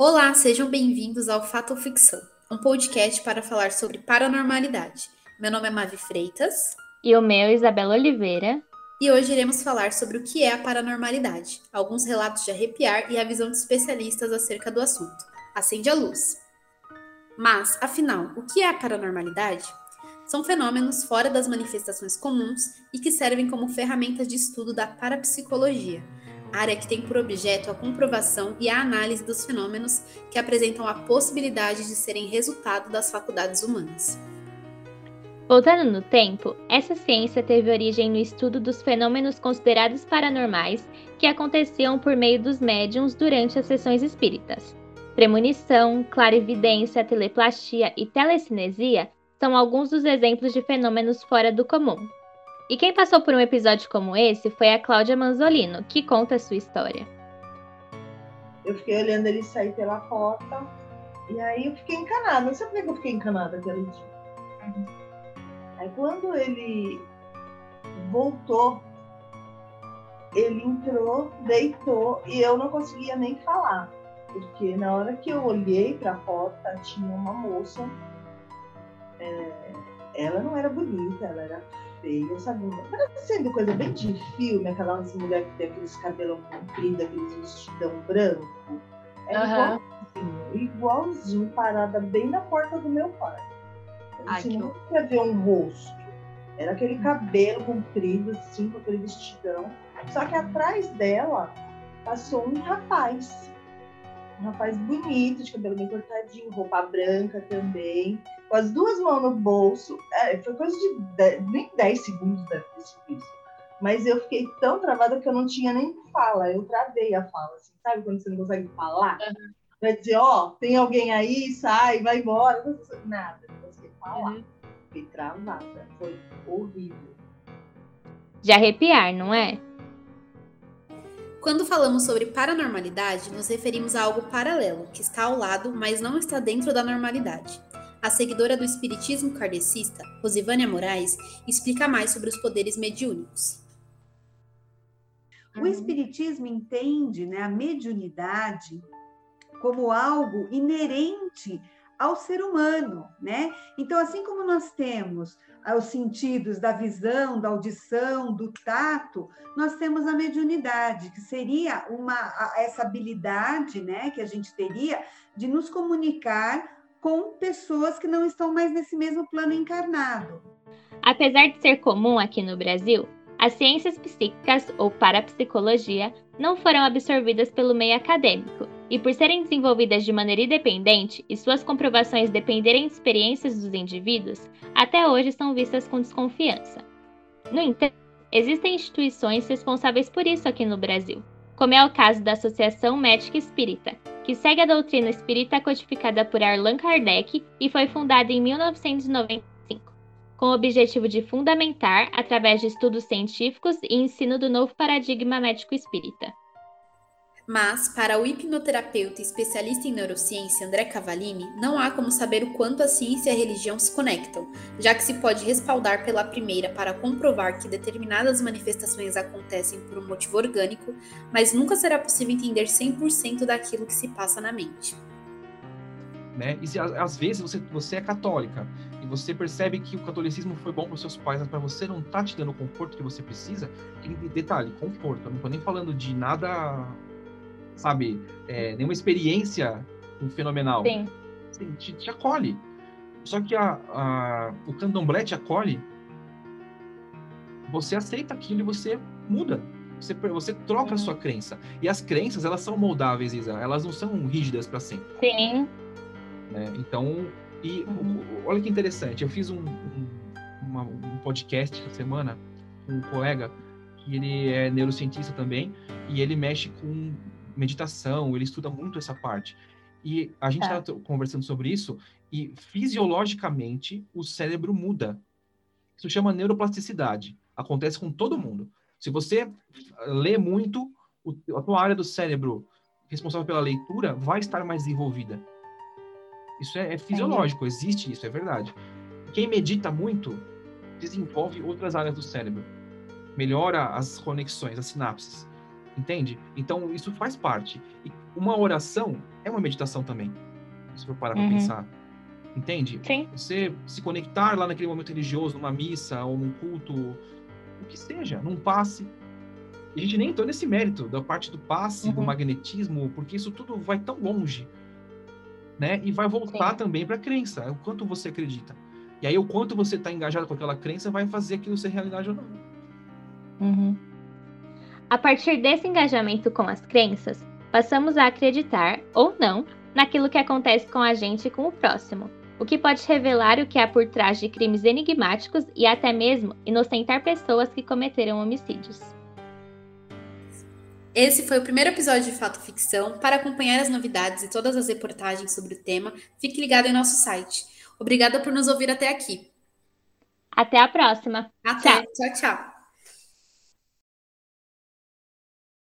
Olá, sejam bem-vindos ao Fato ou Ficção, um podcast para falar sobre paranormalidade. Meu nome é Mavi Freitas. E o meu, Isabela Oliveira. E hoje iremos falar sobre o que é a paranormalidade, alguns relatos de arrepiar e a visão de especialistas acerca do assunto. Acende a luz. Mas, afinal, o que é a paranormalidade? São fenômenos fora das manifestações comuns e que servem como ferramentas de estudo da parapsicologia área que tem por objeto a comprovação e a análise dos fenômenos que apresentam a possibilidade de serem resultado das faculdades humanas. Voltando no tempo, essa ciência teve origem no estudo dos fenômenos considerados paranormais que aconteciam por meio dos médiums durante as sessões espíritas. Premonição, clarividência, teleplastia e telecinesia são alguns dos exemplos de fenômenos fora do comum, e quem passou por um episódio como esse foi a Cláudia Manzolino, que conta a sua história. Eu fiquei olhando ele sair pela porta e aí eu fiquei encanada. Não sei por que eu fiquei encanada aquele dia. Aí quando ele voltou, ele entrou, deitou e eu não conseguia nem falar. Porque na hora que eu olhei para a porta, tinha uma moça. É, ela não era bonita, ela era feia, sabe? Parecendo coisa bem de filme, aquelas mulheres que tem aqueles cabelão comprido, aqueles vestidão branco. É uhum. igualzinho, igualzinho, parada bem na porta do meu quarto. Ai, assim, não queria ver um rosto. Era aquele cabelo comprido, assim, com aquele vestidão. Só que atrás dela passou um rapaz um rapaz bonito, de cabelo bem cortadinho, roupa branca também, com as duas mãos no bolso. É, foi coisa de 10, nem 10 segundos deve ter sido isso. Mas eu fiquei tão travada que eu não tinha nem fala. Eu travei a fala, assim, sabe quando você não consegue falar? Uhum. Vai dizer, ó, oh, tem alguém aí, sai, vai embora. Nada, não consegui falar. Uhum. Fiquei travada. Foi horrível. De arrepiar, não é? Quando falamos sobre paranormalidade, nos referimos a algo paralelo, que está ao lado, mas não está dentro da normalidade. A seguidora do espiritismo kardecista, Rosivânia Moraes, explica mais sobre os poderes mediúnicos. O espiritismo entende né, a mediunidade como algo inerente ao ser humano, né? Então, assim como nós temos os sentidos da visão, da audição, do tato, nós temos a mediunidade, que seria uma essa habilidade, né, que a gente teria de nos comunicar com pessoas que não estão mais nesse mesmo plano encarnado. Apesar de ser comum aqui no Brasil, as ciências psíquicas ou parapsicologia não foram absorvidas pelo meio acadêmico e por serem desenvolvidas de maneira independente e suas comprovações dependerem de experiências dos indivíduos, até hoje são vistas com desconfiança. No entanto, existem instituições responsáveis por isso aqui no Brasil, como é o caso da Associação Médica Espírita, que segue a doutrina espírita codificada por Allan Kardec e foi fundada em 1995, com o objetivo de fundamentar, através de estudos científicos e ensino do novo paradigma médico espírita. Mas, para o hipnoterapeuta e especialista em neurociência André Cavallini, não há como saber o quanto a ciência e a religião se conectam, já que se pode respaldar pela primeira para comprovar que determinadas manifestações acontecem por um motivo orgânico, mas nunca será possível entender 100% daquilo que se passa na mente. Né? E se, às vezes você, você é católica e você percebe que o catolicismo foi bom para os seus pais, mas para você não tá te dando o conforto que você precisa, detalhe, conforto, eu não estou nem falando de nada sabe, é, nenhuma experiência fenomenal. Sim. Sim te, te, acolhe. Só que a, a, o candomblé te acolhe, você aceita aquilo e você muda. Você, você troca a sua crença. E as crenças, elas são moldáveis, Isa. Elas não são rígidas para sempre. Sim. Né? Então, e uhum. olha que interessante. Eu fiz um, um, uma, um podcast essa semana com um colega que ele é neurocientista também e ele mexe com meditação, ele estuda muito essa parte. E a gente estava tá. conversando sobre isso, e fisiologicamente o cérebro muda. Isso chama neuroplasticidade. Acontece com todo mundo. Se você lê muito, a tua área do cérebro responsável pela leitura vai estar mais desenvolvida. Isso é, é fisiológico, existe isso, é verdade. Quem medita muito desenvolve outras áreas do cérebro, melhora as conexões, as sinapses. Entende? Então, isso faz parte. E uma oração é uma meditação também. Se for parar Uhum. pra pensar. Entende? Sim. Você se conectar lá naquele momento religioso, numa missa ou num culto, o que seja, num passe. E a gente nem entrou nesse mérito da parte do passe, do Uhum. magnetismo, porque isso tudo vai tão longe, né? E vai voltar Sim. também para a crença, o quanto você acredita. E aí o quanto você está engajado com aquela crença vai fazer aquilo ser realidade ou não. Uhum. A partir desse engajamento com as crenças, passamos a acreditar, ou não, naquilo que acontece com a gente e com o próximo, o que pode revelar o que há por trás de crimes enigmáticos e até mesmo inocentar pessoas que cometeram homicídios. Esse foi o primeiro episódio de Fato Ficção. Para acompanhar as novidades e todas as reportagens sobre o tema, fique ligado em nosso site. Obrigada por nos ouvir até aqui. Até a próxima! Até. tchau. tchau.